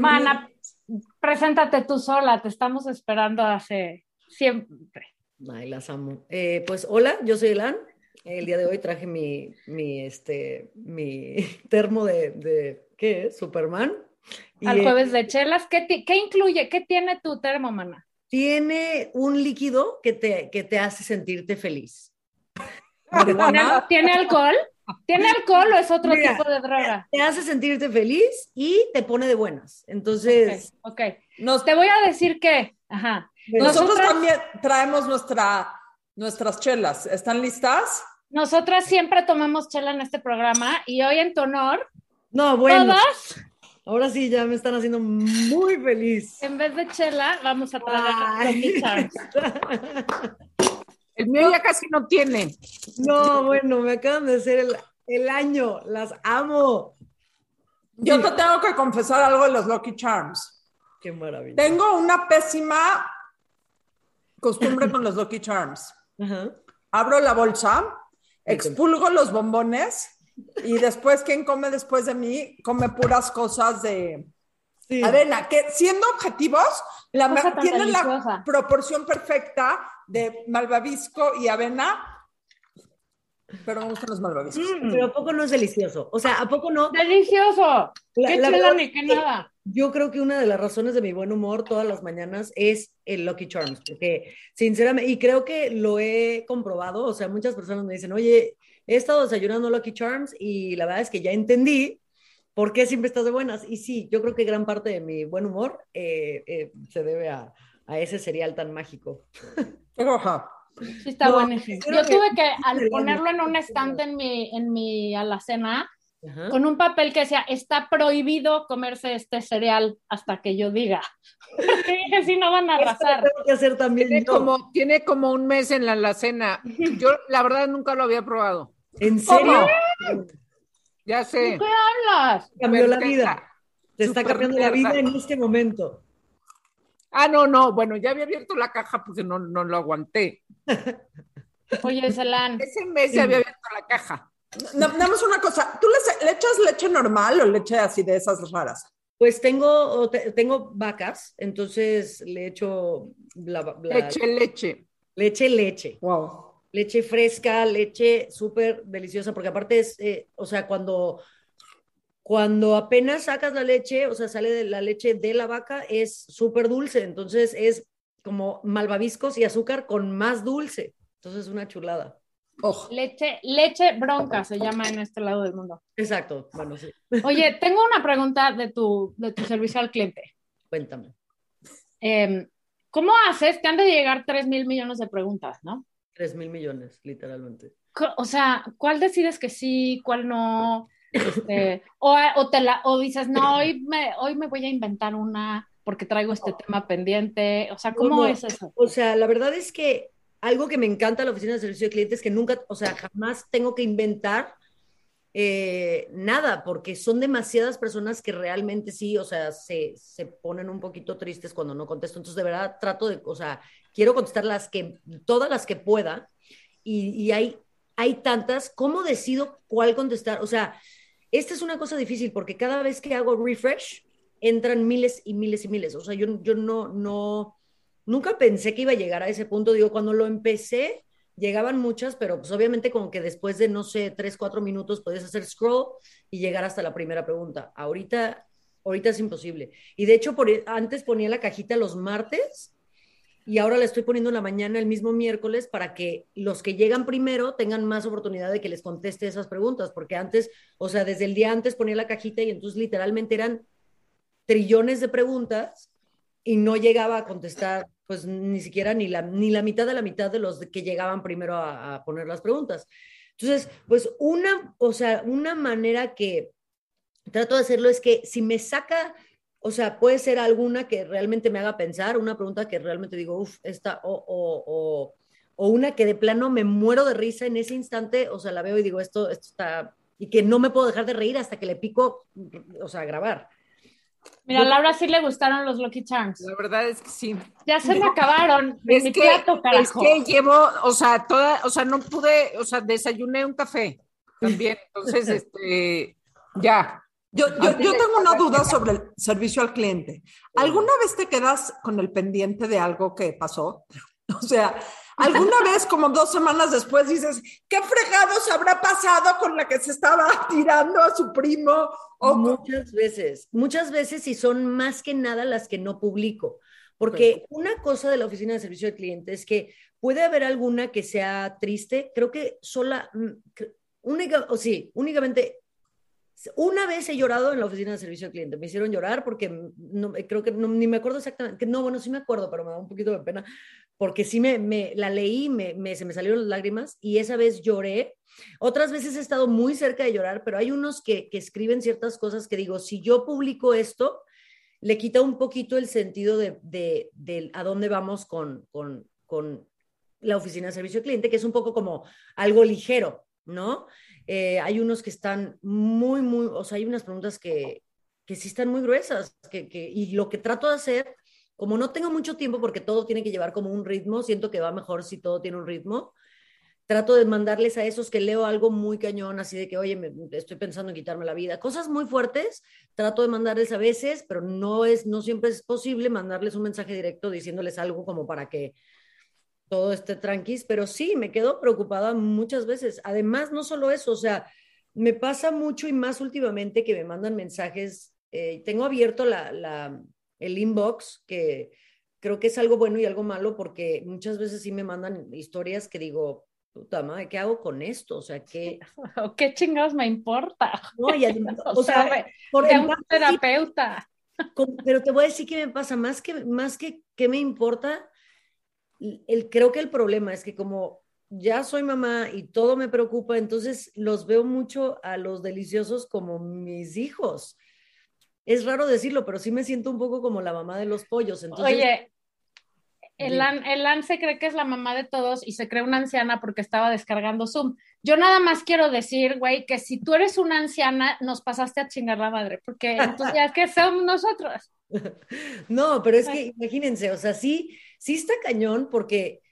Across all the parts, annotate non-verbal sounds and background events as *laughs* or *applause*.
Mana, preséntate tú sola, te estamos esperando hace siempre. Ay, las amo. Eh, pues hola, yo soy Elan. El día de hoy traje mi, mi, este, mi *laughs* termo de, de ¿qué es? Superman. Al jueves de chelas, ¿qué, ¿qué, incluye? ¿Qué tiene tu termo, mana? Tiene un líquido que te, que te hace sentirte feliz. *laughs* ¿Tiene alcohol? ¿Tiene alcohol o es otro tipo de droga? Te hace sentirte feliz y te pone de buenas. Entonces. Ok. Nos, te voy a decir que. Ajá. Nosotros también traemos nuestra, nuestras chelas. ¿Están listas? Nosotras siempre tomamos chela en este programa y hoy en tu honor. No, bueno. Todas. Ahora sí, ya me están haciendo muy feliz. En vez de chela, vamos a traer. *laughs* El mío ya casi no tiene. No, bueno, me acaban de hacer el, año. Las amo. Yo te tengo que confesar algo de los Lucky Charms. Qué maravilla. Tengo una pésima costumbre con los Lucky Charms. Abro la bolsa, expulgo los bombones y después, ¿quién come después de mí? Come puras cosas de avena, que siendo objetivos, la, tienen la proporción perfecta de malvavisco y avena. Pero me gustan los malvaviscos. Mm. pero ¿a poco no es delicioso? O sea, ¿a poco no? ¡Delicioso! ¡Qué chela ni qué nada! Yo creo que una de las razones de mi buen humor todas las mañanas es el Lucky Charms, porque sinceramente, y creo que lo he comprobado, o sea, muchas personas me dicen, oye, he estado desayunando Lucky Charms y la verdad es que ya entendí por qué siempre estás de buenas. Y sí, yo creo que gran parte de mi buen humor eh, eh, se debe a, a ese cereal tan mágico. Sí, está bueno. Yo tuve que, al ponerlo en un estante en mi, en mi alacena, con un papel que decía, está prohibido comerse este cereal hasta que yo diga. *laughs* Porque dije, si no van a arrasar. que hacer también tiene, como, tiene como un mes en la alacena. Yo, la verdad, nunca lo había probado. ¿En serio? Ya sé. ¿Qué hablas? Cambió la vida. Te está cambiando la vida en este momento. Ah, no, no, bueno, ya había abierto la caja porque no, no lo aguanté. Oye, Celan. Ese mes ya había abierto la caja. Nada más una cosa, ¿tú le, echas leche normal o leche así de esas raras? Pues tengo, tengo vacas, entonces le echo la, leche, leche. Leche, leche. Wow. Leche fresca, leche súper deliciosa, porque aparte es, eh, o sea, cuando cuando apenas sacas la leche, o sea, sale de la leche de la vaca, es súper dulce. Entonces es como malvaviscos y azúcar con más dulce. Entonces es una chulada. Leche, leche bronca se llama en este lado del mundo. Exacto, bueno, sí. Oye, tengo una pregunta de tu, de tu servicio al cliente. Cuéntame. Em, ¿Cómo haces? Te han de llegar 3 mil millones de preguntas, ¿no? 3 mil millones, literalmente. O sea, ¿cuál decides que sí, cuál no? Este, o, o, te la, o dices, no, hoy me, hoy me voy a inventar una porque traigo este tema pendiente. O sea, ¿cómo es eso? O sea, la verdad es que algo que me encanta la oficina de servicio de clientes es que nunca, o sea, jamás tengo que inventar eh, nada, porque son demasiadas personas que realmente sí, o sea, se, se, ponen un poquito tristes cuando no contesto. Entonces, de verdad, trato de, o sea, quiero contestar las que, todas las que pueda, y, y hay, hay tantas, ¿cómo decido cuál contestar? O sea, esta es una cosa difícil porque cada vez que hago refresh, entran miles y miles y miles. O sea, yo, yo no, no, nunca pensé que iba a llegar a ese punto. Digo, cuando lo empecé, llegaban muchas, pero pues obviamente como que después de, no sé, tres, cuatro minutos podías hacer scroll y llegar hasta la primera pregunta. Ahorita, ahorita es imposible. Y de hecho, por, antes ponía la cajita los martes y ahora le estoy poniendo en la mañana el mismo miércoles para que los que llegan primero tengan más oportunidad de que les conteste esas preguntas, porque antes, o sea, desde el día antes ponía la cajita y entonces literalmente eran trillones de preguntas y no llegaba a contestar pues ni siquiera ni la, ni la mitad de la mitad de los que llegaban primero a, a poner las preguntas. Entonces, pues una, o sea, una manera que trato de hacerlo es que si me saca o sea, puede ser alguna que realmente me haga pensar, una pregunta que realmente digo, uff, esta, o, o, o, o, una que de plano me muero de risa en ese instante, o sea, la veo y digo, esto, esto está, y que no me puedo dejar de reír hasta que le pico, o sea, grabar. Mira, a Laura sí le gustaron los Lucky Charms. La verdad es que sí. Ya se me *laughs* acabaron. Es, mi que, plato, es que llevo, o sea, toda, o sea, no pude, o sea, desayuné un café también. Entonces, *laughs* este, ya, Yo, yo, yo, tengo una duda *laughs* sobre el servicio al cliente. ¿Alguna vez te quedas con el pendiente de algo que pasó? *laughs* O sea, *laughs* ¿alguna vez como dos semanas después dices, qué fregados habrá pasado con la que se estaba tirando a su primo? O... Muchas veces, muchas veces y son más que nada las que no publico. Porque una cosa de la oficina de servicio al cliente es que puede haber alguna que sea triste, creo que sola, mm, única, o sí, únicamente una vez he llorado en la oficina de servicio al cliente. Me hicieron llorar porque no, creo que ni me acuerdo exactamente. No, bueno, sí me acuerdo, pero me da un poquito de pena porque sí me, me la leí, me, me, se me salieron las lágrimas y esa vez lloré. Otras veces he estado muy cerca de llorar, pero hay unos que, que escriben ciertas cosas que digo, si yo publico esto, le quita un poquito el sentido de, de, de a dónde vamos con, con, con la oficina de servicio al cliente, que es un poco como algo ligero, ¿no? Eh, hay unos que están muy, muy, o sea, hay unas preguntas que, que sí están muy gruesas, que, que, y lo que trato de hacer, como no tengo mucho tiempo porque todo tiene que llevar como un ritmo, siento que va mejor si todo tiene un ritmo, trato de mandarles a esos que leo algo muy cañón, así de que, oye, estoy pensando en quitarme la vida, cosas muy fuertes, trato de mandarles a veces, pero no es, no siempre es posible mandarles un mensaje directo diciéndoles algo como para que todo esté tranquis, pero sí, me quedo preocupada muchas veces. Además, no solo eso, o sea, me pasa mucho y más últimamente que me mandan mensajes. Eh, tengo abierto la, la, el inbox, que creo que es algo bueno y algo malo, porque muchas veces sí me mandan historias que digo, puta madre, ¿qué hago con esto? O sea, ¿qué, *laughs* ¿Qué chingados me importa? No, *laughs* o, sea, por un terapeuta. pero te voy a decir que me pasa, más que, más que, ¿qué me importa? El, creo que el problema es que como ya soy mamá y todo me preocupa, entonces los veo mucho a los deliciosos como mis hijos. Es raro decirlo, pero sí me siento un poco como la mamá de los pollos. Entonces, Oye, el, el se cree que es la mamá de todos y se cree una anciana porque estaba descargando Zoom. Yo nada más quiero decir, güey, que si tú eres una anciana, nos pasaste a chingar la madre, porque entonces ya que somos nosotros. *laughs* No, pero es que imagínense, o sea, sí, sí está cañón porque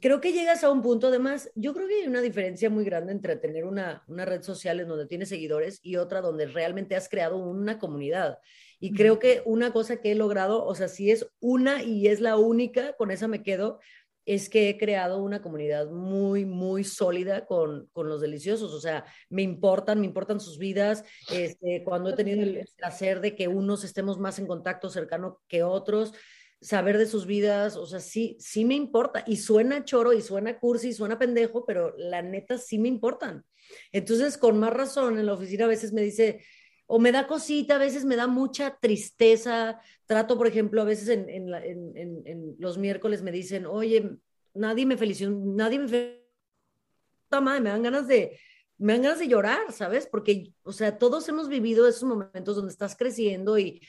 creo que llegas a un punto, además, yo creo que hay una diferencia muy grande entre tener una, una red social en donde tienes seguidores y otra donde realmente has creado una comunidad. Y creo que una cosa que he logrado, o sea, si es una y es la única, con esa me quedo, es que he creado una comunidad muy, muy sólida con, con los deliciosos. O sea, me importan, me importan sus vidas. Este, cuando he tenido el placer de que unos estemos más en contacto cercano que otros, saber de sus vidas, o sea, sí, sí me importa. Y suena choro y suena cursi y suena pendejo, pero la neta sí me importan. Entonces, con más razón, en la oficina a veces me dice, o me da cosita, a veces me da mucha tristeza. Trato, por ejemplo, a veces en, los miércoles me dicen, oye, nadie me felicitó, nadie me felicitó, madre, me dan ganas de, me dan ganas de llorar, ¿sabes? Porque, o sea, todos hemos vivido esos momentos donde estás creciendo y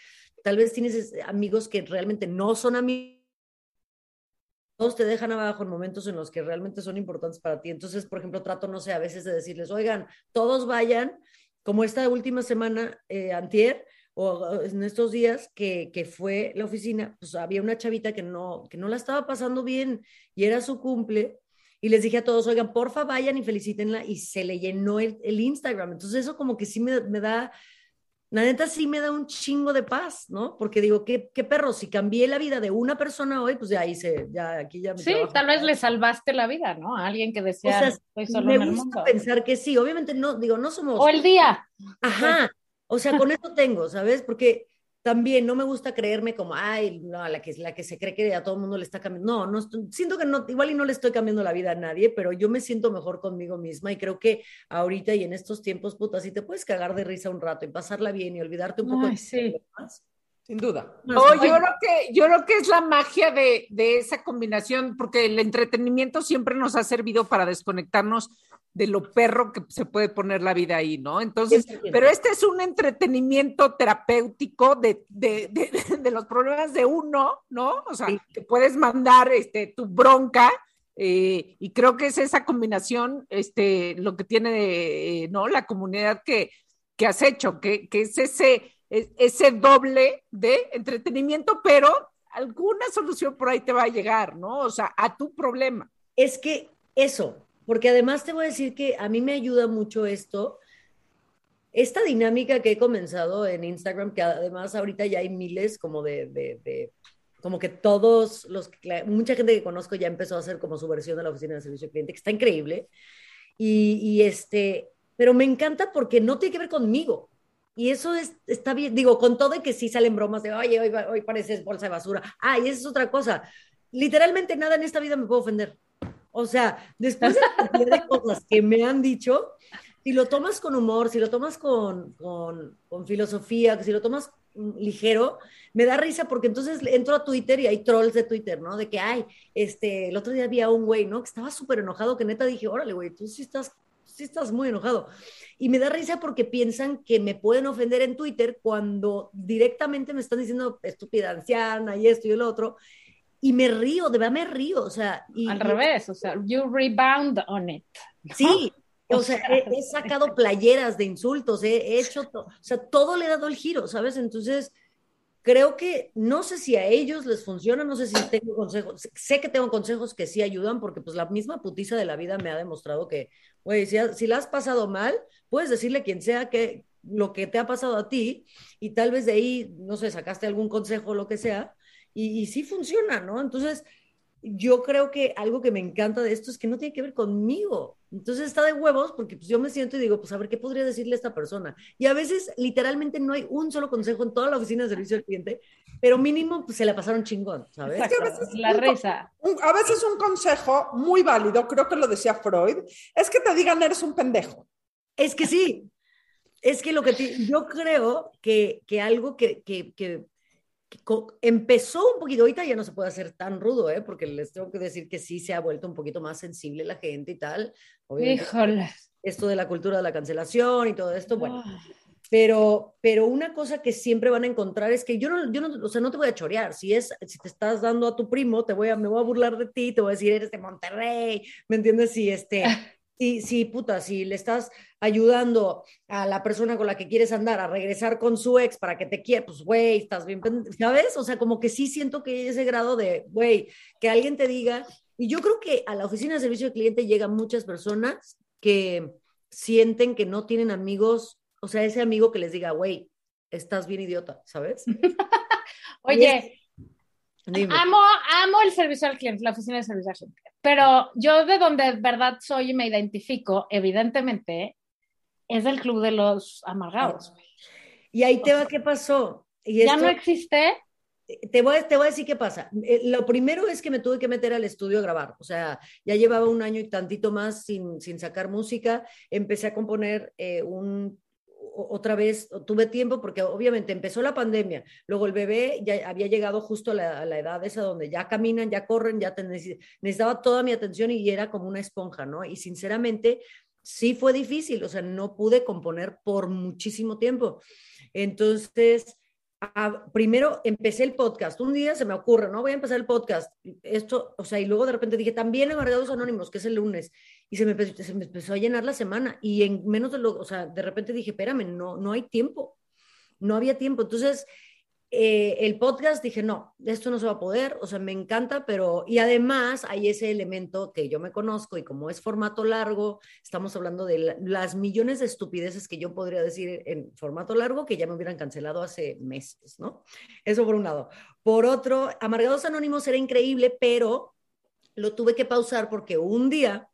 tal vez tienes amigos que realmente no son amigos todos te dejan abajo en momentos en los que realmente son importantes para ti. Entonces, por ejemplo, trato, no sé, a veces de decirles, oigan, todos vayan como esta última semana, eh, antier, o en estos días que, que, fue la oficina, pues había una chavita que no, que no la estaba pasando bien y era su cumple. Y les dije a todos, oigan, porfa, vayan y felicítenla. Y se le llenó el, el Instagram. Entonces eso como que sí me, me, da, la neta sí me da un chingo de paz, ¿no? Porque digo, ¿qué, qué perro? Si cambié la vida de una persona hoy, pues ya hice, ya aquí ya me Sí, tal vez le salvaste la vida, ¿no? A alguien que decía, o sea, me gusta pensar que sí. Obviamente no, digo, no somos... O el día. Ajá. O sea, con eso tengo, ¿sabes? Porque también no me gusta creerme como, ay, no, la que, la que se cree que a todo el mundo le está cambiando. No, no siento que no, igual y no le estoy cambiando la vida a nadie, pero yo me siento mejor conmigo misma y creo que ahorita y en estos tiempos, puta, si te puedes cagar de risa un rato y pasarla bien y olvidarte un poco ay, sí. Sin duda. No, yo creo que, yo creo que es la magia de, de esa combinación, porque el entretenimiento siempre nos ha servido para desconectarnos de lo perro que se puede poner la vida ahí, ¿no? Entonces, pero este es un entretenimiento terapéutico de, de, de, *laughs* de los problemas de uno, ¿no? O sea, que puedes mandar este, tu bronca. Eh, y creo que es esa combinación, este, lo que tiene, eh, ¿no? La comunidad que, que has hecho, que, que es ese, es, ese doble de entretenimiento, pero alguna solución por ahí te va a llegar, ¿no? O sea, a tu problema. Es que eso, porque además te voy a decir que a mí me ayuda mucho esto. esta dinámica que he comenzado en Instagram, que además ahorita ya hay miles como de, de, como que todos los, mucha gente que conozco ya empezó a hacer como su versión de la oficina de servicio al cliente, que está increíble. Y, y, este, pero me encanta porque no tiene que ver conmigo. Y eso es, está bien, digo, con todo y que sí salen bromas de, oye, hoy, hoy pareces bolsa de basura. Ah, y esa es otra cosa. Literalmente nada en esta vida me puede ofender. O sea, después de de cosas que me han dicho, si lo tomas con humor, si lo tomas con, con, con filosofía, si lo tomas ligero, me da risa porque entonces entro a Twitter y hay trolls de Twitter, ¿no? De que, ay, este, el otro día había un güey, ¿no? Que estaba súper enojado, que neta dije, órale, güey, tú sí estás, sí estás muy enojado. Y me da risa porque piensan que me pueden ofender en Twitter cuando directamente me están diciendo estúpida anciana y esto y el otro. Y me río, de verdad me río, o sea. Y, Al revés, o sea, you rebound on it. Sí, *laughs* o sea, he, sacado playeras de insultos, he, hecho, o sea, todo le he dado el giro, ¿sabes? Entonces, creo que no sé si a ellos les funciona, no sé si tengo consejos, sé que tengo consejos que sí ayudan, porque pues la misma putiza de la vida me ha demostrado que, güey, si, si la has pasado mal, puedes decirle a quien sea que lo que te ha pasado a ti y tal vez de ahí, no sé, sacaste algún consejo o lo que sea, y, y sí funciona, ¿no? Entonces, yo creo que algo que me encanta de esto es que no tiene que ver conmigo. Entonces está de huevos porque pues yo me siento y digo, pues a ver, ¿qué podría decirle a esta persona? Y a veces literalmente no hay un solo consejo en toda la oficina de servicio al cliente, pero mínimo pues se la pasaron chingón, ¿sabes? Es que a veces la risa. a veces un consejo muy válido, creo que lo decía Freud, es que te digan eres un pendejo. Es que sí, es que lo que yo creo que, que algo que, que, que empezó un poquito, ahorita ya no se puede hacer tan rudo, ¿eh? porque les tengo que decir que sí se ha vuelto un poquito más sensible la gente y tal. Híjole. Esto de la cultura de la cancelación y todo esto, bueno. Pero, pero una cosa que siempre van a encontrar es que yo no, yo no, o sea, no te voy a chorear. Si es, si te estás dando a tu primo, te voy a, me voy a burlar de ti, te voy a decir, eres de Monterrey, ¿me entiendes? Si este, *laughs* Sí, sí, puta, si le estás ayudando a la persona con la que quieres andar a regresar con su ex para que te quiera, pues, güey, estás bien, ¿sabes? O sea, como que sí siento que hay ese grado de, güey, que alguien te diga, y yo creo que a la oficina de servicio de cliente llegan muchas personas que sienten que no tienen amigos, o sea, ese amigo que les diga, güey, estás bien idiota, ¿sabes? *laughs* Oye, Amo, amo el servicio al cliente, la oficina de servicio al cliente. Pero yo de donde verdad soy y me identifico, evidentemente, es el club de los amargados. Y ahí te va, ¿qué pasó? Y ¿Ya no existe? Te voy, te voy a decir qué pasa. Eh, lo primero es que me tuve que meter al estudio a grabar. O sea, ya llevaba un año y tantito más sin, sin sacar música. Empecé a componer eh, un otra vez tuve tiempo porque obviamente empezó la pandemia, luego el bebé ya había llegado justo a la, edad esa donde ya caminan, ya corren, ya necesitaba toda mi atención y era como una esponja, ¿no? Y sinceramente sí fue difícil, o sea, no pude componer por muchísimo tiempo. Entonces, primero empecé el podcast. Un día se me ocurre, ¿no? Voy a empezar el podcast. Esto, o sea, y luego de repente dije, también Amargados Anónimos, que es el lunes. Y se me, empezó, se me empezó a llenar la semana. Y en menos de lo, o sea, de repente dije, espérame, no, no hay tiempo. No había tiempo. Entonces, eh, el podcast dije, no, esto no se va a poder, o sea, me encanta, pero, y además hay ese elemento que yo me conozco y como es formato largo, estamos hablando de las millones de estupideces que yo podría decir en formato largo que ya me hubieran cancelado hace meses, ¿no? Eso por un lado. Por otro, Amargados Anónimos era increíble, pero lo tuve que pausar porque un día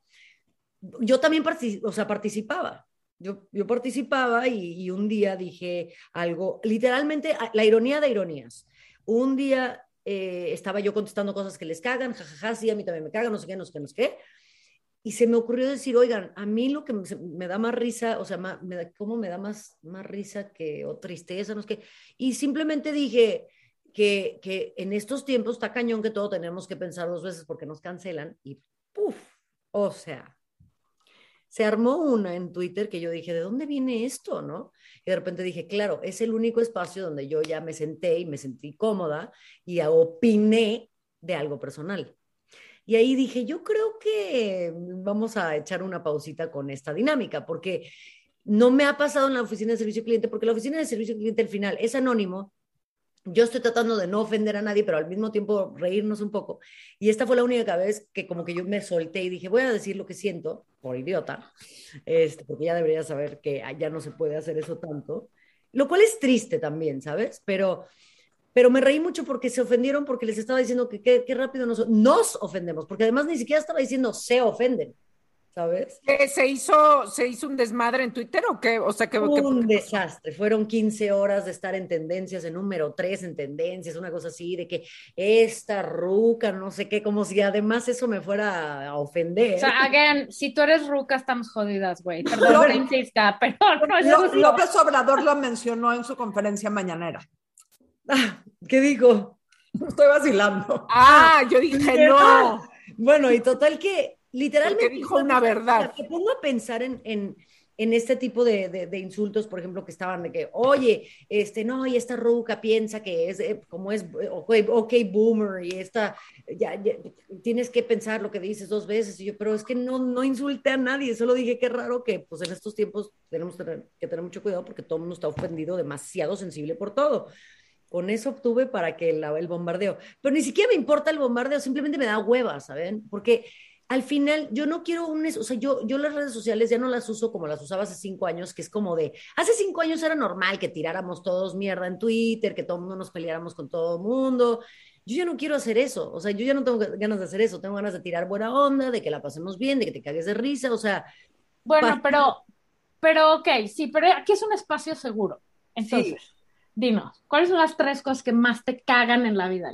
yo también o sea, participaba. Yo, yo participaba y, un día dije algo, literalmente, la ironía de ironías. Un día eh, estaba yo contestando cosas que les cagan, jajaja, sí, a mí también me cagan, no sé qué, no sé qué, no sé qué. Y se me ocurrió decir, oigan, a mí lo que me, da más risa, o sea, ¿cómo me da más, más risa que o tristeza? No sé qué. Y simplemente dije que, que en estos tiempos está cañón que todo tenemos que pensar dos veces porque nos cancelan y ¡puf! O sea, se armó una en Twitter que yo dije, ¿de dónde viene esto? ¿No? Y de repente dije, claro, es el único espacio donde yo ya me senté y me sentí cómoda y opiné de algo personal. Y ahí dije, yo creo que vamos a echar una pausita con esta dinámica, porque no me ha pasado en la oficina de servicio cliente, porque la oficina de servicio cliente al final es anónimo, yo estoy tratando de no ofender a nadie, pero al mismo tiempo reírnos un poco. Y esta fue la única vez que como que yo me solté y dije, voy a decir lo que siento, por idiota, este, porque ya debería saber que ya no se puede hacer eso tanto, lo cual es triste también, ¿sabes? Pero, pero me reí mucho porque se ofendieron porque les estaba diciendo que qué rápido nos, nos ofendemos, porque además ni siquiera estaba diciendo se ofenden. ¿Sabes? ¿Se hizo, ¿Se hizo un desmadre en Twitter o qué? O sea, que, un desastre. Fueron 15 horas de estar en tendencias, en número 3 en tendencias, una cosa así, de que esta ruca, no sé qué, como si además eso me fuera a ofender. O sea, again, si tú eres ruca, estamos jodidas, güey. Perdón, insista, *laughs* pero no es López Obrador lo mencionó en su conferencia mañanera. Ah, *laughs* ¿Qué dijo? Estoy vacilando. Ah, yo dije no. Bueno, y total que literalmente... dijo una verdad. Te pongo a pensar en, en, en este tipo de, de, insultos, por ejemplo, que estaban de que, oye, este, no, y esta ruca piensa que es, eh, como es, ok, okay boomer, y esta, ya, tienes que pensar lo que dices dos veces, y yo, pero es que no, no insulte a nadie, solo dije que raro que, pues en estos tiempos tenemos que tener mucho cuidado porque todo el mundo está ofendido, demasiado sensible por todo. Con eso obtuve para que el, el bombardeo. Pero ni siquiera me importa el bombardeo, simplemente me da hueva, ¿saben? Porque al final yo no quiero un, o sea, yo, yo las redes sociales ya no las uso como las usaba hace cinco años, que es como de, hace cinco años era normal que tiráramos todos mierda en Twitter, que todo el mundo nos peleáramos con todo el mundo. Yo ya no quiero hacer eso, o sea, yo ya no tengo ganas de hacer eso, tengo ganas de tirar buena onda, de que la pasemos bien, de que te cagues de risa, o sea. Bueno, pero, pero ok, sí, pero aquí es un espacio seguro. Entonces, dinos, ¿cuáles son las tres cosas que más te cagan en la vida?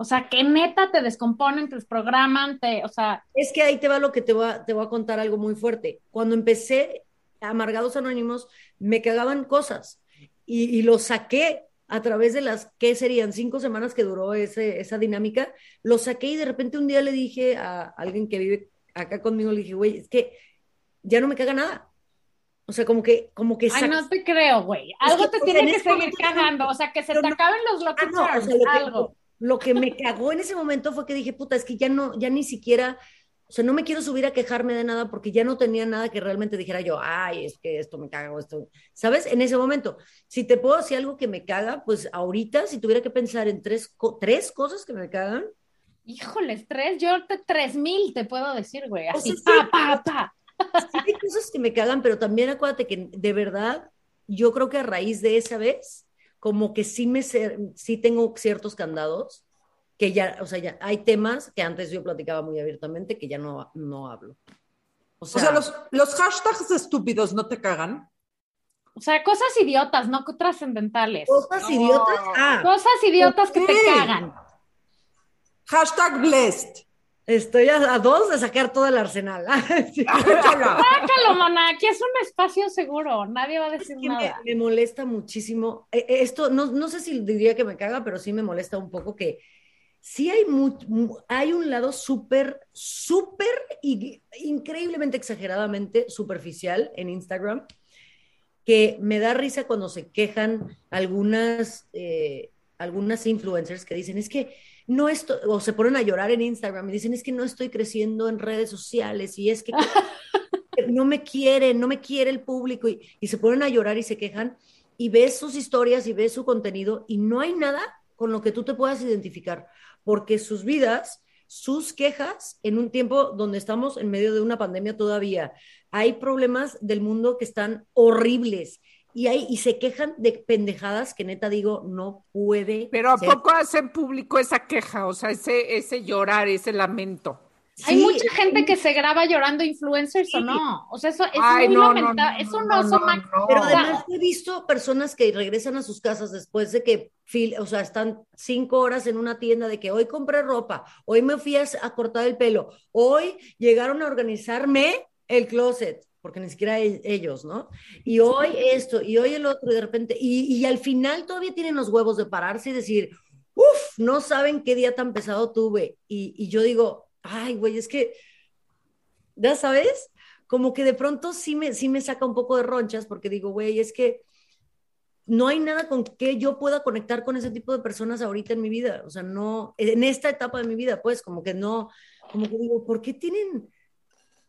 O sea, que neta te descomponen, te desprograman, te, o sea. Es que ahí te va lo que te voy a, te voy a contar algo muy fuerte. Cuando empecé Amargados Anónimos, me cagaban cosas y, y lo saqué a través de las, ¿qué serían? Cinco semanas que duró ese, esa dinámica, lo saqué y de repente un día le dije a alguien que vive acá conmigo, le dije, güey, es que ya no me caga nada. O sea, como que, como que. Ay, no te creo, güey. Algo te tiene que seguir cagando. O sea, que se te acaben los Lucky ah, algo lo que me cagó en ese momento fue que dije, puta, es que ya no, ya ni siquiera, o sea, no me quiero subir a quejarme de nada porque ya no tenía nada que realmente dijera yo, ay, es que esto me caga o esto, ¿sabes? En ese momento, si te puedo decir algo que me caga, pues ahorita, si tuviera que pensar en tres, tres cosas que me cagan. Híjoles, tres, yo te, tres mil te puedo decir, güey, así, pa, pa, pa. Sí, hay cosas que me cagan, pero también acuérdate que de verdad, yo creo que a raíz de esa vez, como que sí me sí tengo ciertos candados que ya, o sea, ya hay temas que antes yo platicaba muy abiertamente que ya no, no hablo. O sea, los, los hashtags estúpidos no te cagan. O sea, cosas idiotas, no trascendentales. Cosas idiotas. Ah, cosas idiotas que te cagan. Hashtag blessed. Estoy a, dos de sacar todo el arsenal. *laughs* Sácalo, mana, aquí es un espacio seguro, nadie va a decir nada. Me, molesta muchísimo. Eh, eh, esto, no, no sé si diría que me caga, pero sí me molesta un poco que sí hay, hay un lado súper, súper, increíblemente exageradamente superficial en Instagram, que me da risa cuando se quejan algunas, eh, algunas influencers que dicen, es que no estoy, o se ponen a llorar en Instagram y dicen, es que no estoy creciendo en redes sociales y es que *laughs* no me quiere, no me quiere el público y, y, se ponen a llorar y se quejan y ves sus historias y ves su contenido y no hay nada con lo que tú te puedas identificar, porque sus vidas, sus quejas en un tiempo donde estamos en medio de una pandemia todavía, hay problemas del mundo que están horribles y, hay, y se quejan de pendejadas que neta digo, no puede. Pero ¿a poco hacen público esa queja? O sea, ese, ese llorar, ese lamento. Hay mucha gente que se graba llorando influencers o no. O sea, eso, es muy lamentable. es un oso Pero además he visto personas que regresan a sus casas después de que, o sea, están cinco horas en una tienda de que hoy compré ropa, hoy me fui a cortar el pelo, hoy llegaron a organizarme el closet porque ni siquiera ellos, ¿no? Y hoy esto, y hoy el otro, y de repente, y, al final todavía tienen los huevos de pararse y decir, uff, no saben qué día tan pesado tuve. Y, yo digo, ay, güey, es que, ya sabes, como que de pronto sí me, sí me saca un poco de ronchas porque digo, güey, es que no hay nada con que yo pueda conectar con ese tipo de personas ahorita en mi vida, o sea, no, en esta etapa de mi vida, pues, como que no, como que digo, ¿por qué tienen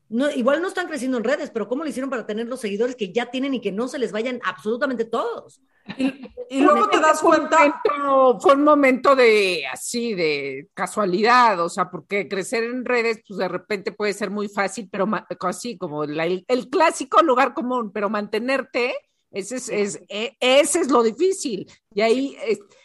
no, igual no están creciendo en redes, pero ¿cómo lo hicieron para tener los seguidores que ya tienen y que no se les vayan absolutamente todos? Y, luego te das cuenta. fue un momento de así, de casualidad, o sea, porque crecer en redes, pues de repente puede ser muy fácil, pero así como el, clásico lugar común, pero mantenerte, ese es, es, e, ese es lo difícil. Y ahí,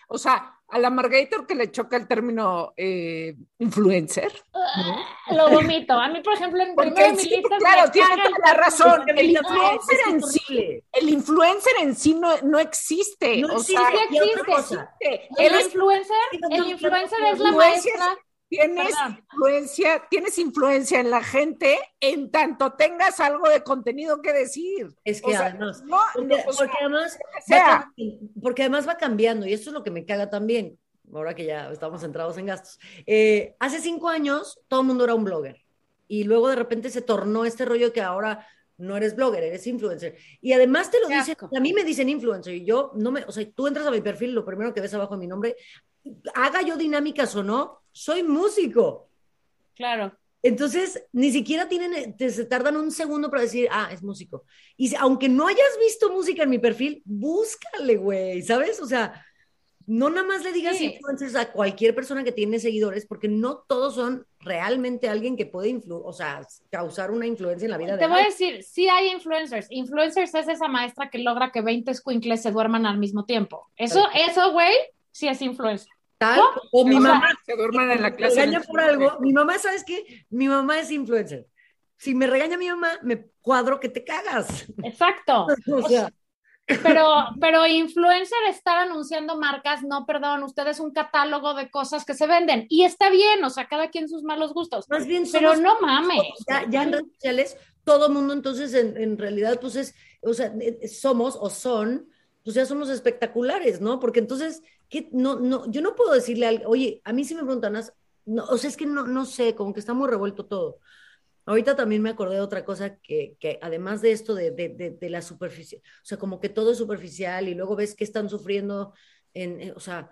o sea, a la Margator que le choca el término eh, influencer. Ah, lo vomito. A mí, por ejemplo, en Porque mi lista Claro, tiene toda la razón. El influencer, en sí, el influencer en sí no, no existe. No existe, existe. El influencer, el influencer es la maestra Tienes influencia, tienes influencia en la gente en tanto tengas algo de contenido que decir. Es que además, porque, además va, porque, además va cambiando y eso es lo que me caga también, ahora que ya estamos centrados en gastos. Eh, hace cinco años todo el mundo era un blogger y luego de repente se tornó este rollo que ahora no eres blogger, eres influencer. Y además te lo dicen, a mí me dicen influencer y yo no me, o sea, tú entras a mi perfil, lo primero que ves abajo de mi nombre, haga yo dinámicas o no, soy músico. Claro. Entonces, ni siquiera tienen, te, se tardan un segundo para decir, ah, es músico. Y aunque no hayas visto música en mi perfil, búscale, güey, ¿sabes? O sea, no nada más le digas influencers a cualquier persona que tiene seguidores, porque no todos son realmente alguien que puede o sea, causar una influencia en la vida Te de Te voy a decir, sí hay influencers. Influencers es esa maestra que logra que 20 squinkles se duerman al mismo tiempo. Eso, eso, güey, sí es influencer. Tal, o mi mamá se duerman en la clase. regaña por algo. Mi mamá, ¿sabes qué? Mi mamá es influencer. Si me regaña mi mamá, me cuadro que te cagas. Exacto. *laughs* o sea, pero, pero influencer estar anunciando marcas, no, perdón, usted es un catálogo de cosas que se venden. Y está bien, o sea, cada quien sus malos gustos. Más bien pero no mames. Ya, ya en redes sociales, todo mundo entonces en, en, realidad, pues es, o sea, eh, somos o son, pues ya somos espectaculares, ¿no? Porque entonces, ¿qué? No, no, yo no puedo decirle a alguien, oye, a mí sí me preguntan, no, o sea, es que no, no sé, como que está muy revuelto todo. Ahorita también me acordé de otra cosa que, que además de esto de, de, de, la superficie, o sea, como que todo es superficial y luego ves que están sufriendo, en, o sea,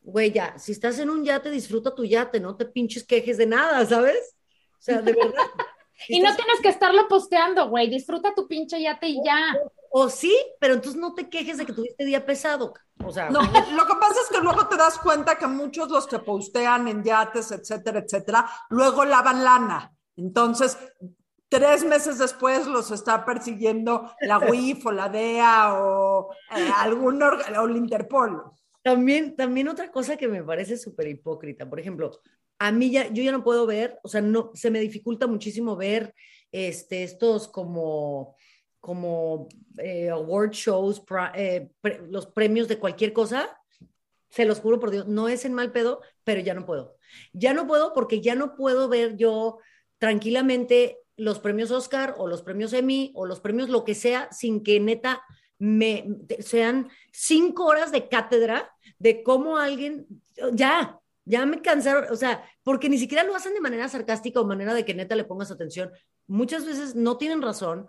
güey, ya, si estás en un yate, disfruta tu yate, no te pinches quejes de nada, ¿sabes? O sea, de verdad. *laughs* y no tienes que estarlo posteando, güey, disfruta tu pinche yate y ya. O, sí, pero entonces no te quejes de que tuviste día pesado. O sea, no, lo que pasa es que luego te das cuenta que muchos los que postean en yates, etcétera, etcétera, luego lavan lana. Entonces, tres meses después los está persiguiendo la *laughs* UIF o la DEA o eh, algún o el Interpol. También, también otra cosa que me parece súper hipócrita, por ejemplo, a mí ya, yo ya no puedo ver, o sea, no, se me dificulta muchísimo ver este, estos como, como eh, award shows, eh, los premios de cualquier cosa, se los juro por Dios, no es en mal pedo, pero ya no puedo. Ya no puedo porque ya no puedo ver yo tranquilamente los premios Oscar o los premios Emmy o los premios lo que sea sin que neta me sean cinco horas de cátedra de cómo alguien ya ya me cansaron, o sea, porque ni siquiera lo hacen de manera sarcástica o manera de que neta le pongas atención. Muchas veces no tienen razón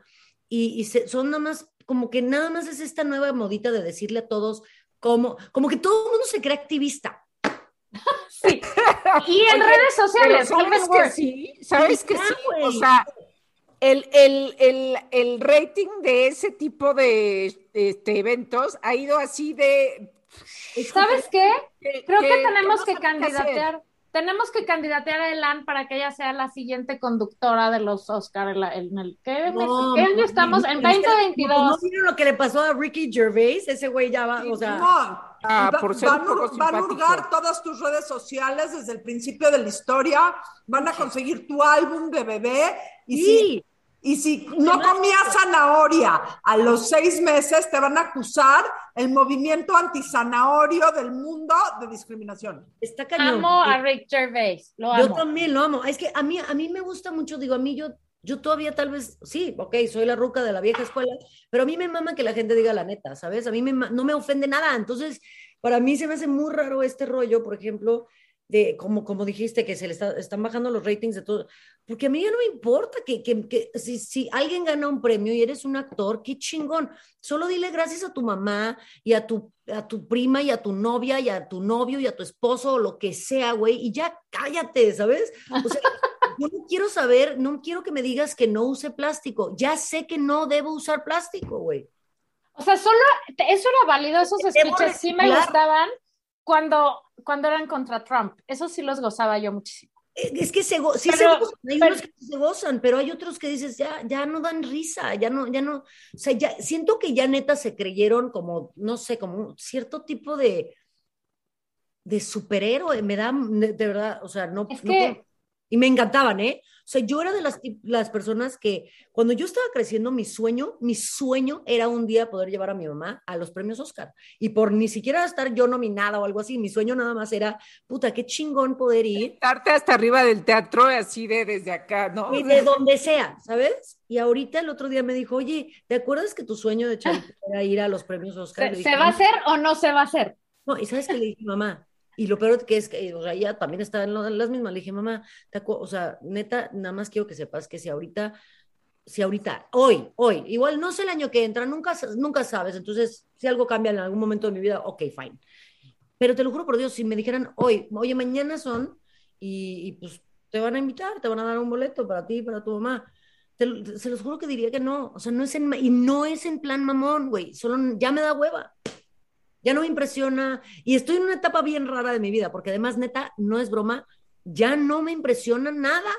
y, son nada más, como que nada más es esta nueva modita de decirle a todos como, como que todo el mundo se cree activista. *laughs* Sí. Y en redes sociales, ¿sabes que sí? ¿Sabes que sí? O sea, el, el, el, el, rating de ese tipo de este, eventos ha ido así de... ¿Sabes qué? Creo que, tenemos que candidatear tenemos que candidatear a Elan para que ella sea la siguiente conductora de los Oscar en el, ¿qué, año estamos? En 2022. ¿No vieron lo que le pasó a Ricky Gervais? Ese güey ya va, o sea... Ah, por ser van, a hurgar todas tus redes sociales desde el principio de la historia, van a conseguir tu álbum de bebé y sí. Y si no comías zanahoria a los seis meses, te van a acusar el movimiento antisanahorio del mundo de discriminación. Está cañón. Amo a Rick Gervais, lo amo. Yo también lo amo. Es que a mí, a mí me gusta mucho, digo, a mí yo, yo todavía tal vez, sí, ok, soy la ruca de la vieja escuela, pero a mí me mama que la gente diga la neta, ¿sabes? A mí me, no me ofende nada. Entonces, para mí se me hace muy raro este rollo, por ejemplo, de, como, como dijiste, que se le están bajando los ratings de todo, porque a mí ya no me importa que, que, que si, si, alguien gana un premio y eres un actor, qué chingón, solo dile gracias a tu mamá y a tu, a tu prima y a tu novia y a tu novio y a tu esposo o lo que sea, güey, y ya cállate, ¿sabes? O sea, *laughs* yo no quiero saber, no quiero que me digas que no use plástico, ya sé que no debo usar plástico, güey. O sea, solo eso era válido, esos speeches sí me gustaban cuando, cuando eran contra Trump. Eso sí los gozaba yo muchísimo. Es que se, sí se gozan, hay unos que se gozan, pero hay otros que dices, ya, ya no dan risa, ya no, ya no, o sea, ya siento que ya neta se creyeron como, no sé, como un cierto tipo de, de superhéroe, me da, de verdad, o sea, no, es no que, y me encantaban, ¿eh? O sea, yo era de las, las personas que cuando yo estaba creciendo, mi sueño, mi sueño era un día poder llevar a mi mamá a los premios Oscar. Y por ni siquiera estar yo nominada o algo así, mi sueño nada más era, puta, qué chingón poder ir. Estarte hasta arriba del teatro, así de desde acá, ¿no? Y de donde sea, ¿sabes? Y ahorita el otro día me dijo, oye, ¿te acuerdas que tu sueño de Chavita *laughs* era ir a los premios Oscar? ¿Se, ¿se va a hacer o no se va a hacer? No, y ¿sabes qué le dije, mamá? Y lo peor que es que, o sea, ella también está en, las mismas. Le dije, mamá, o sea, neta, nada más quiero que sepas que si ahorita, si ahorita, hoy, hoy, igual no sé el año que entra, nunca, nunca sabes. Entonces, si algo cambia en algún momento de mi vida, ok, fine. Pero te lo juro por Dios, si me dijeran hoy, oye, mañana son, y, y pues te van a invitar, te van a dar un boleto para ti, para tu mamá. Te, se los juro que diría que no. O sea, no es en, y no es en plan mamón, güey. Solo ya me da hueva ya no me impresiona y estoy en una etapa bien rara de mi vida, porque además, neta, no es broma, ya no me impresiona nada.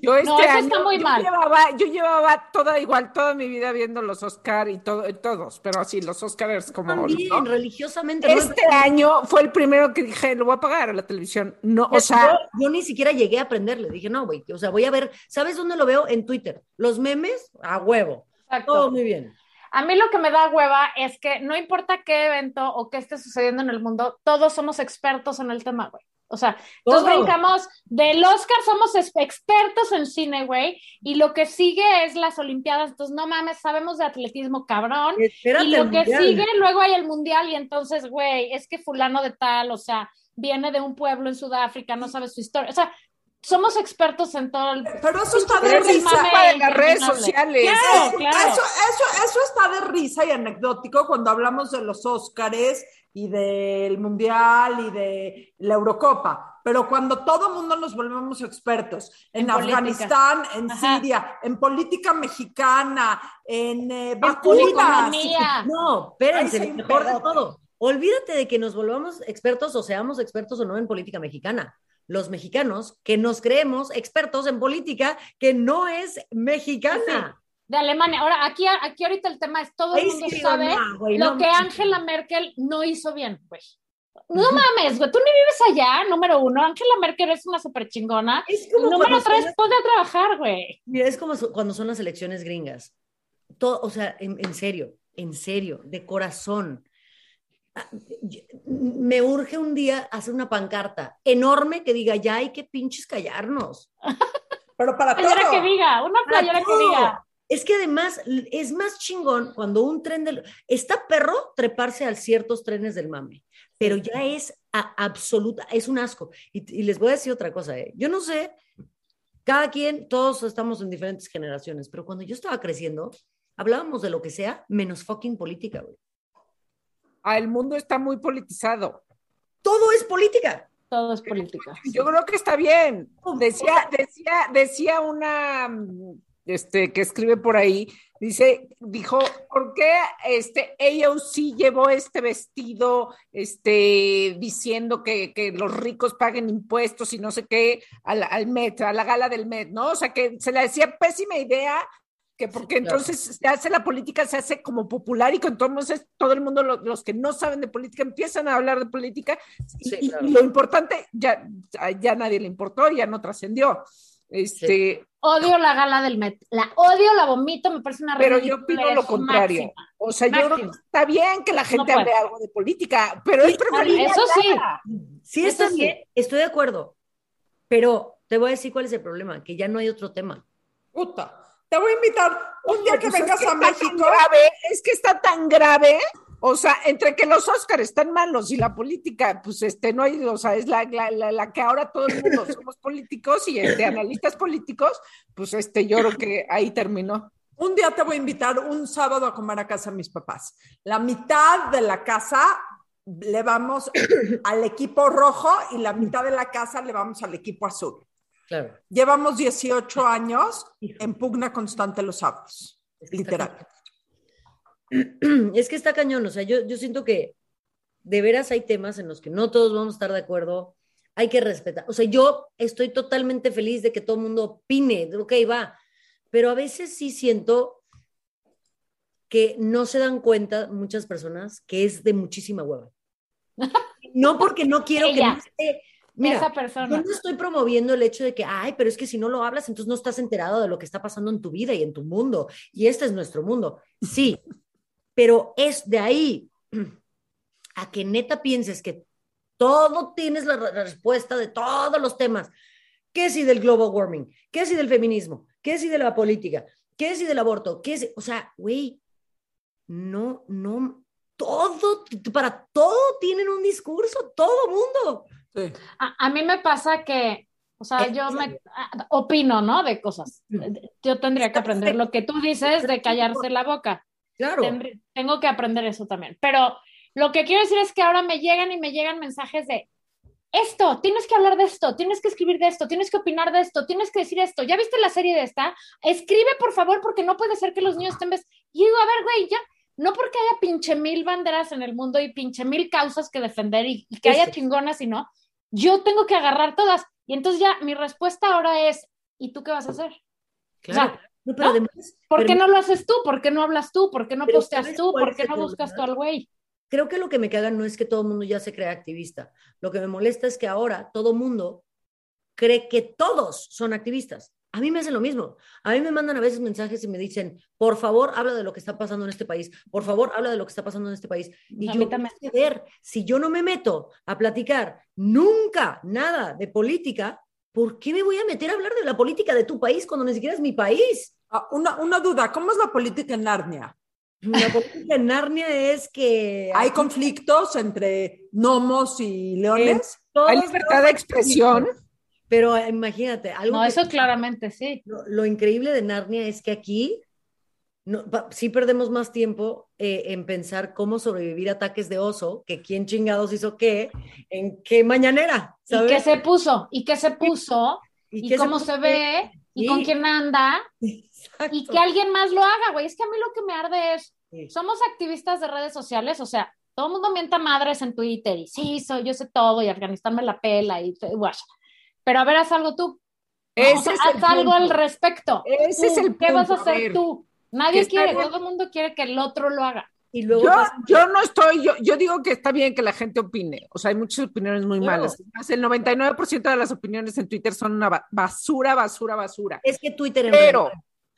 Yo este no, eso año, está muy yo mal. Llevaba, yo llevaba toda igual, toda mi vida viendo los Oscar y todo, todos, pero así, los Oscars como. También, ¿no? religiosamente. Este no año fue el primero que dije, lo voy a pagar a la televisión. No, o sea. Yo, yo, ni siquiera llegué a aprenderle. Dije, no, güey, o sea, voy a ver, ¿sabes dónde lo veo? En Twitter. Los memes, a huevo. Exacto. Todo muy bien. A mí lo que me da hueva es que no importa qué evento o qué esté sucediendo en el mundo, todos somos expertos en el tema, güey. O sea, todos brincamos del Oscar, somos expertos en cine, güey, y lo que sigue es las Olimpiadas, entonces no mames, sabemos de atletismo cabrón, Espérate y lo que mundial. sigue, luego hay el mundial, y entonces, güey, es que fulano de tal, o sea, viene de un pueblo en Sudáfrica, no sabe su historia, o sea, somos expertos en todo el... Pero eso está de risa de las redes sociales. Claro, claro. Eso, eso, eso está de risa y anecdótico cuando hablamos de los Óscares y del Mundial y de la Eurocopa. Pero cuando todo el mundo nos volvemos expertos en, en Afganistán, política. en Ajá. Siria, en política mexicana, en eh, vacunas. No, espérense, Ay, mejor de todo. Olvídate de que nos volvamos expertos o seamos expertos o no en política mexicana los mexicanos que nos creemos expertos en política que no es mexicana. Sí, de Alemania. Ahora, aquí, aquí ahorita el tema es, todo el mundo sí, sabe no, güey, lo no, que Angela Merkel no hizo bien, güey. No mames, güey, tú ni vives allá, número uno. Angela Merkel es una súper chingona. Es como número tres, las... ponte a trabajar, güey. Mira, es como cuando son las elecciones gringas. Todo, o sea, en, en serio, en serio, de corazón me urge un día hacer una pancarta enorme que diga, ya hay que pinches callarnos. *laughs* Pero para playera todo. que diga, una playera que diga. Es que además es más chingón cuando un tren del... Está perro treparse a ciertos trenes del mame, pero ya es a, absoluta, es un asco. Y, y, les voy a decir otra cosa, ¿eh? yo no sé, cada quien, todos estamos en diferentes generaciones, pero cuando yo estaba creciendo, hablábamos de lo que sea, menos fucking política, güey. Ah, el mundo está muy politizado. Todo es política. Todo es política. Yo creo que está bien. Decía, decía, decía una este, que escribe por ahí, dice, dijo, ¿por qué este AOC llevó este vestido este, diciendo que, que los ricos paguen impuestos y no sé qué al, al Met, a la gala del Met, ¿no? O sea, que se le decía pésima idea que porque entonces se hace la política, se hace como popular y entonces todo el mundo, los, los, que no saben de política, empiezan a hablar de política y, sí, claro. y lo importante ya, ya nadie le importó, ya no trascendió. Este, sí. Odio la gala del Met, la odio, la vomito, me parece una Pero yo pido lo contrario. Máxima. O sea, máxima. yo creo que está bien que la gente no hable algo de política, pero es preferible. Eso sí. Sí, está eso bien, sí. estoy de acuerdo. Pero te voy a decir cuál es el problema, que ya no hay otro tema. Puta. Te voy a invitar un día que pues vengas es que a México. Grave, es que está tan grave. O sea, entre que los Óscar están malos y la política, pues este, no hay, o sea, es la, la, la, la que ahora todo el mundo *laughs* somos políticos y este, analistas políticos, pues este, yo creo que ahí terminó. Un día te voy a invitar un sábado a comer a casa a mis papás. La mitad de la casa le vamos al equipo rojo y la mitad de la casa le vamos al equipo azul. Claro. Llevamos 18 años en pugna constante los sábados, literal. *clears throat* es que está cañón, o sea, yo, yo siento que de veras hay temas en los que no todos vamos a estar de acuerdo, hay que respetar, o sea, yo estoy totalmente feliz de que todo el mundo opine, ok, va, pero a veces sí siento que no se dan cuenta muchas personas que es de muchísima hueva. *laughs* No porque no quiero que no esté, Mira, esa persona. Yo no estoy promoviendo el hecho de que, ay, pero es que si no lo hablas, entonces no estás enterado de lo que está pasando en tu vida y en tu mundo. Y este es nuestro mundo. Sí, *laughs* pero es de ahí *clears throat* a que neta pienses que todo tienes la, respuesta de todos los temas. ¿Qué si del global warming? ¿Qué si del feminismo? ¿Qué si de la política? ¿Qué si del aborto? ¿Qué si? O sea, güey, no, no, todo, para todo tienen un discurso, todo mundo. A, mí me pasa que, o sea, yo me opino, ¿no? De cosas. Yo tendría que aprender lo que tú dices de callarse la boca. Claro. tengo que aprender eso también. Pero lo que quiero decir es que ahora me llegan y me llegan mensajes de esto, tienes que hablar de esto, tienes que escribir de esto, tienes que opinar de esto, tienes que decir esto. ¿Ya viste la serie de esta? Escribe, por favor, porque no puede ser que los niños estén... Y digo, a ver, güey, ya, no porque haya pinche mil banderas en el mundo y pinche mil causas que defender y, que haya chingonas y no, yo tengo que agarrar todas. Y entonces ya mi respuesta ahora es, ¿y tú qué vas a hacer? Claro. ¿Por qué no lo haces tú? ¿Por qué no hablas tú? ¿Por qué no posteas tú? ¿Por qué no buscas tú al güey? Creo que lo que me caga no es que todo el mundo ya se crea activista. Lo que me molesta es que ahora todo el mundo cree que todos son activistas. A mí me hacen lo mismo. A mí me mandan a veces mensajes y me dicen, por favor, habla de lo que está pasando en este país. Por favor, habla de lo que está pasando en este país. Y yo también. ver, si yo no me meto a platicar nunca nada de política, ¿por qué me voy a meter a hablar de la política de tu país cuando ni siquiera es mi país? Ah, una, una duda, ¿cómo es la política en Narnia? La política en Narnia es que... Hay conflictos entre gnomos y leones. Hay libertad de expresión. Pero imagínate, algo. No, eso claramente sí. Lo, increíble de Narnia es que aquí no, sí perdemos más tiempo eh, en pensar cómo sobrevivir ataques de oso, que quién chingados hizo qué, en qué mañanera. ¿sabes? Y qué se puso, y qué se puso, y, cómo se, ve, y con quién anda, *laughs* y que alguien más lo haga, güey. Es que a mí lo que me arde es, somos activistas de redes sociales, o sea, todo el mundo mienta madres en Twitter, y sí, soy, yo sé todo, y Afganistán me la pela, y guay. Pero a ver, haz algo tú. haz algo al respecto. Ese es el ¿Qué vas a hacer tú? Nadie quiere, todo el mundo quiere que el otro lo haga. Y luego yo, no estoy, yo, yo digo que está bien que la gente opine, o sea, hay muchas opiniones muy malas. El 99% de las opiniones en Twitter son una basura, basura, basura. Es que Twitter... Pero,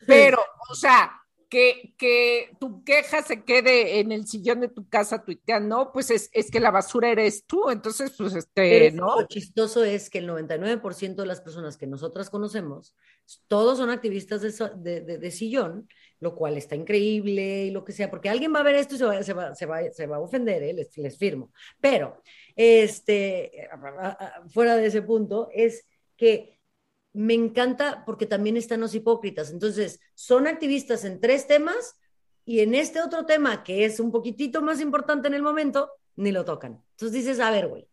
pero, o sea, que, que, tu queja se quede en el sillón de tu casa tuiteando, pues es, es que la basura eres tú, entonces, pues, este, ¿no? Lo chistoso es que el 99% de las personas que nosotras conocemos, todos son activistas de, de, de, sillón, lo cual está increíble y lo que sea, porque alguien va a ver esto y se va, se va, se va, se va a ofender, ¿eh? les, les firmo. Pero, este, fuera de ese punto, es que me encanta porque también están los hipócritas. Entonces, son activistas en tres temas y en este otro tema, que es un poquitito más importante en el momento, ni lo tocan. Entonces dices, a ver, güey.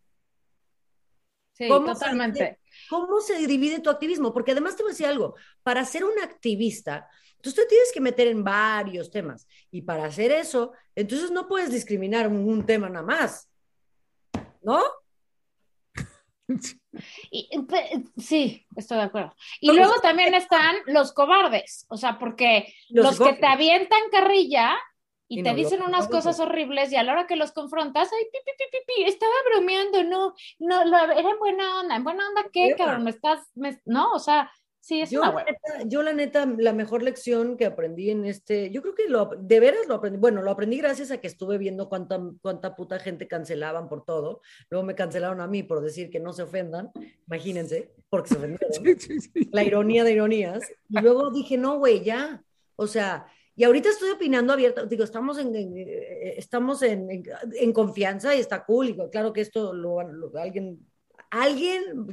Sí, totalmente. ¿Cómo se divide tu activismo? Porque además te voy a decir algo, para ser un activista, tú te tienes que meter en varios temas. Y para hacer eso, entonces no puedes discriminar un tema nada más. ¿No? Y, sí, estoy de acuerdo. Y luego también están los cobardes, o sea, porque los, que te avientan carrilla y, te dicen unas cosas horribles y a la hora que los confrontas, ay, pi, pi, pi, estaba bromeando, no, no, era en buena onda, en buena onda, ¿qué, cabrón? Me estás, no, o sea, Sí, es yo, una la neta, yo la neta, la mejor lección que aprendí en este, yo creo que lo, de veras lo aprendí, bueno, lo aprendí gracias a que estuve viendo cuánta, cuánta puta gente cancelaban por todo, luego me cancelaron a mí por decir que no se ofendan, imagínense, porque se ofendieron, *laughs* la ironía de ironías, y luego dije, no, güey, ya, o sea, y ahorita estoy opinando abierta, digo, estamos en, eh, estamos en, en, confianza y está cool, y claro que esto lo, alguien, alguien...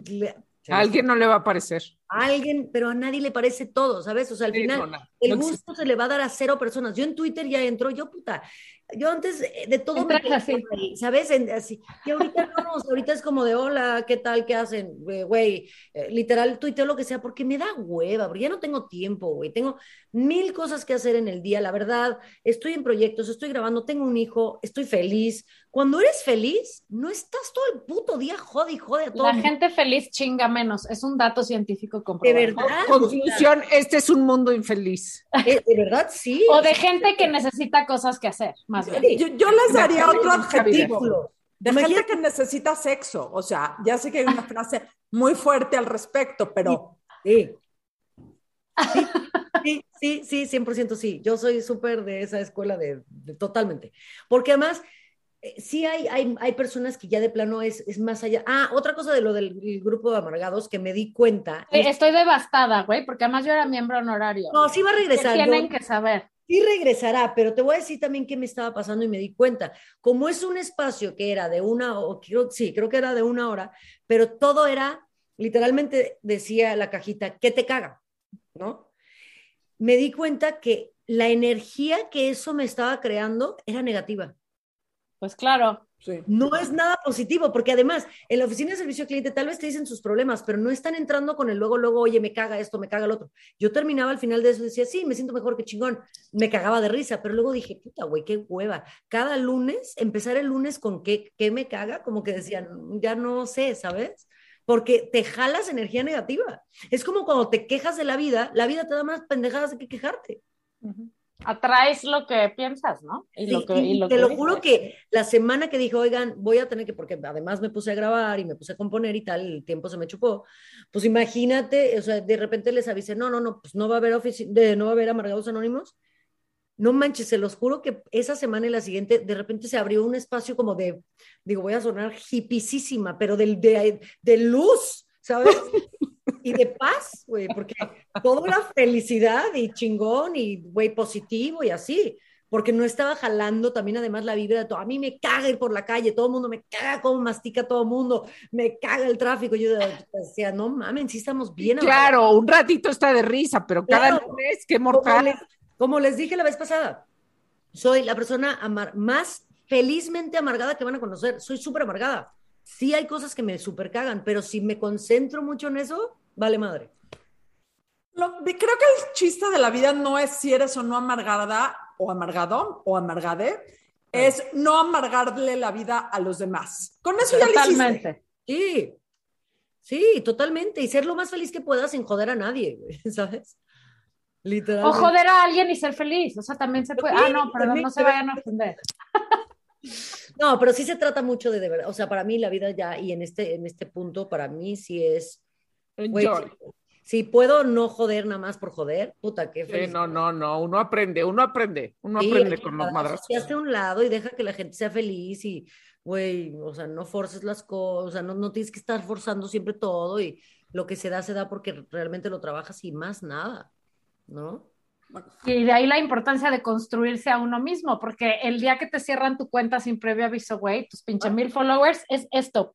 A alguien no le va a parecer a alguien, pero a nadie le parece todo, ¿sabes? O sea, al final, el gusto se le va a dar a cero personas. Yo en Twitter ya entro, yo puta, yo antes de todo me ¿sabes? así. Y ahorita no, ahorita es como de hola, ¿qué tal? ¿Qué hacen? Güey, eh, literal tuiteo lo que sea porque me da hueva, porque ya no tengo tiempo, güey. Tengo mil cosas que hacer en el día, la verdad. Estoy en proyectos, estoy grabando, tengo un hijo, estoy feliz. Cuando eres feliz, no estás todo el puto día jode y jode a todo. La gente feliz chinga menos, es un dato científico comprobado. De verdad. Conclusión, este es un mundo infeliz. De verdad, sí. O de gente que necesita cosas que hacer, más bien. Yo, les daría otro adjetivo. De gente que necesita sexo. O sea, ya sé que hay una frase muy fuerte al respecto, pero... Sí. Sí, sí, sí, 100% sí. Yo soy súper de esa escuela de, totalmente. Porque además, sí hay, hay, hay, personas que ya de plano es, es, más allá. Ah, otra cosa de lo del grupo de amargados que me di cuenta. Estoy devastada, güey, porque además yo era miembro honorario. No, sí va a regresar. tienen que saber. Sí regresará, pero te voy a decir también qué me estaba pasando y me di cuenta. Como es un espacio que era de una, o creo, sí, creo que era de una hora, pero todo era, literalmente decía la cajita, ¿qué te caga? ¿No? Me di cuenta que la energía que eso me estaba creando era negativa. Pues claro. No es nada positivo, porque además en la oficina de servicio al cliente tal vez te dicen sus problemas, pero no están entrando con el luego, luego, oye, me caga esto, me caga el otro. Yo terminaba al final de eso y decía, sí, me siento mejor que chingón. Me cagaba de risa, pero luego dije, puta, güey, qué hueva. Cada lunes, empezar el lunes con qué, qué me caga, como que decían, ya no sé, ¿sabes? Porque te jalas energía negativa. Es como cuando te quejas de la vida, la vida te da más pendejadas de que quejarte atraes lo que piensas, ¿no? Y, lo que, y te lo juro que la semana que dije, oigan, voy a tener que, porque además me puse a grabar y me puse a componer y tal, el tiempo se me chupó, pues imagínate, o sea, de repente les avisé, no, no, no, pues no va a haber de, no va a haber amargados anónimos. No manches, se los juro que esa semana y la siguiente, de repente se abrió un espacio como de, digo, voy a sonar hipisísima, pero del, de, de luz, ¿sabes? *laughs* y de paz, güey, porque toda la felicidad y chingón y, güey, positivo y así, porque no estaba jalando también además la vibra de todo. A mí me caga ir por la calle, todo el mundo me caga cómo mastica todo el mundo, me caga el tráfico. Yo decía, no mames, sí estamos bien. Claro, un ratito está de risa, pero cada lunes, qué mortal. Como les, dije la vez pasada, soy la persona más felizmente amargada que van a conocer. Soy súper amargada. Sí hay cosas que me súper cagan, pero si me concentro mucho en eso, vale madre. creo que el chiste de la vida no es si eres o no amargada o amargado o amargade, es no amargarle la vida a los demás. Con eso ya Totalmente. Sí, sí, totalmente. Y ser lo más feliz que puedas sin joder a nadie, *laughs* ¿sabes? Literalmente. O joder a alguien y ser feliz. O sea, también se puede. ah, no, perdón, no se vayan a ofender. No, pero sí se trata mucho de, de verdad. O sea, para mí la vida ya, y en este, en este punto, para mí sí es si puedo no joder nada más por joder, puta, qué feliz. no, no, no, uno aprende, uno aprende, uno aprende con los madrazos. Y hace un lado y deja que la gente sea feliz y, güey, o sea, no forces las cosas, no, no tienes que estar forzando siempre todo y lo que se da, se da porque realmente lo trabajas y más nada, ¿no? Y de ahí la importancia de construirse a uno mismo, porque el día que te cierran tu cuenta sin previo aviso, güey, tus pinche ah. mil followers, es esto.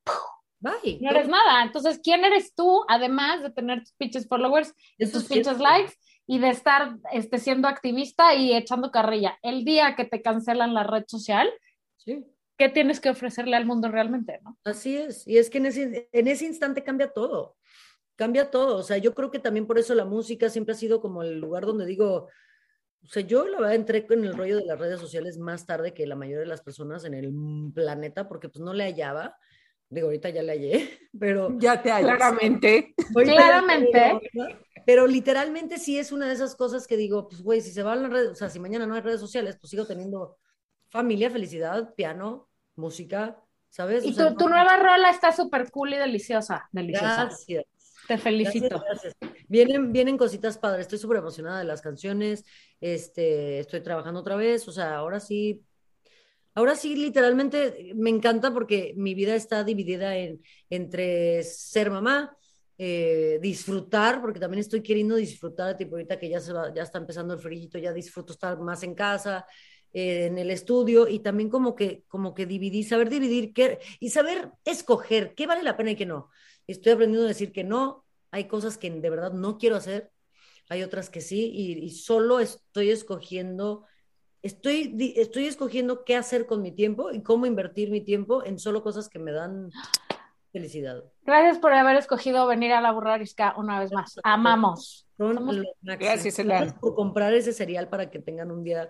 No eres nada. Entonces, ¿quién eres tú, además de tener tus pinches followers y tus pinches likes y de estar este, siendo activista y echando carrilla? El día que te cancelan la red social, ¿qué tienes que ofrecerle al mundo realmente? ¿no? Así es. Y es que en ese, en ese instante cambia todo. Cambia todo. O sea, yo creo que también por eso la música siempre ha sido como el lugar donde digo, o sea, yo la verdad entré en el rollo de las redes sociales más tarde que la mayoría de las personas en el planeta porque pues no le hallaba Digo, ahorita ya la hallé, *laughs* pero... Ya te hallas. Claramente. Claramente. Pero, literalmente sí es una de esas cosas que digo, pues güey, si se van las redes, o sea, si mañana no hay redes sociales, pues sigo teniendo familia, felicidad, piano, música, ¿sabes? Y tu, nueva rola está súper cool y deliciosa. Deliciosa. Gracias. Te felicito. Vienen, vienen cositas padres, estoy súper emocionada de las canciones, este, estoy trabajando otra vez, o sea, ahora sí Ahora sí, literalmente me encanta porque mi vida está dividida en, entre ser mamá, eh, disfrutar, porque también estoy queriendo disfrutar, tipo ahorita que ya, se va, ya está empezando el frillito, ya disfruto estar más en casa, eh, en el estudio, y también como que, como que dividir, saber dividir qué, y saber escoger qué vale la pena y qué no. Estoy aprendiendo a decir que no hay cosas que de verdad no quiero hacer, hay otras que sí, y, solo estoy escogiendo, estoy, estoy escogiendo qué hacer con mi tiempo y cómo invertir mi tiempo en solo cosas que me dan felicidad. Gracias por haber escogido venir a la burrarisca una vez más. Amamos. Gracias, por comprar ese cereal para que tengan un día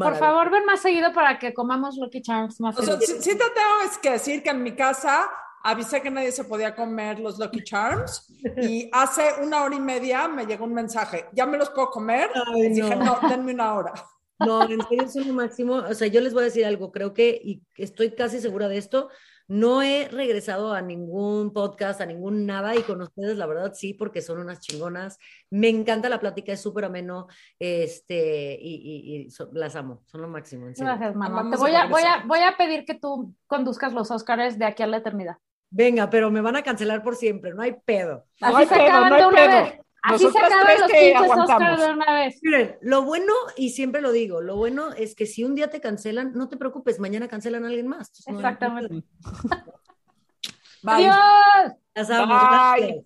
por favor, ven más seguido para que comamos Lucky Charms más O sea, sí, te tengo que decir que en mi casa avisé que nadie se podía comer los Lucky Charms *laughs* y hace una hora y media me llegó un mensaje, ¿ya me los puedo comer? y dije, no, denme una hora. No, en serio es lo máximo. O sea, yo les voy a decir algo, creo que, y estoy casi segura de esto, no he regresado a ningún podcast, a ningún nada, y con ustedes, la verdad, sí, porque son unas chingonas. Me encanta la plática, es súper ameno, este, y, las amo, son lo máximo. Gracias, mamá. Te voy a, voy, a, voy a pedir que tú conduzcas los Oscars de aquí a la eternidad. Venga, pero me van a cancelar por siempre, no hay pedo. Así se acaban de una vez. Así se acaban los pinches Oscars de una vez. Miren, lo bueno, y siempre lo digo, lo bueno es que si un día te cancelan, no te preocupes, mañana cancelan a alguien más. Exactamente. *laughs* Bye. Adiós. Bye.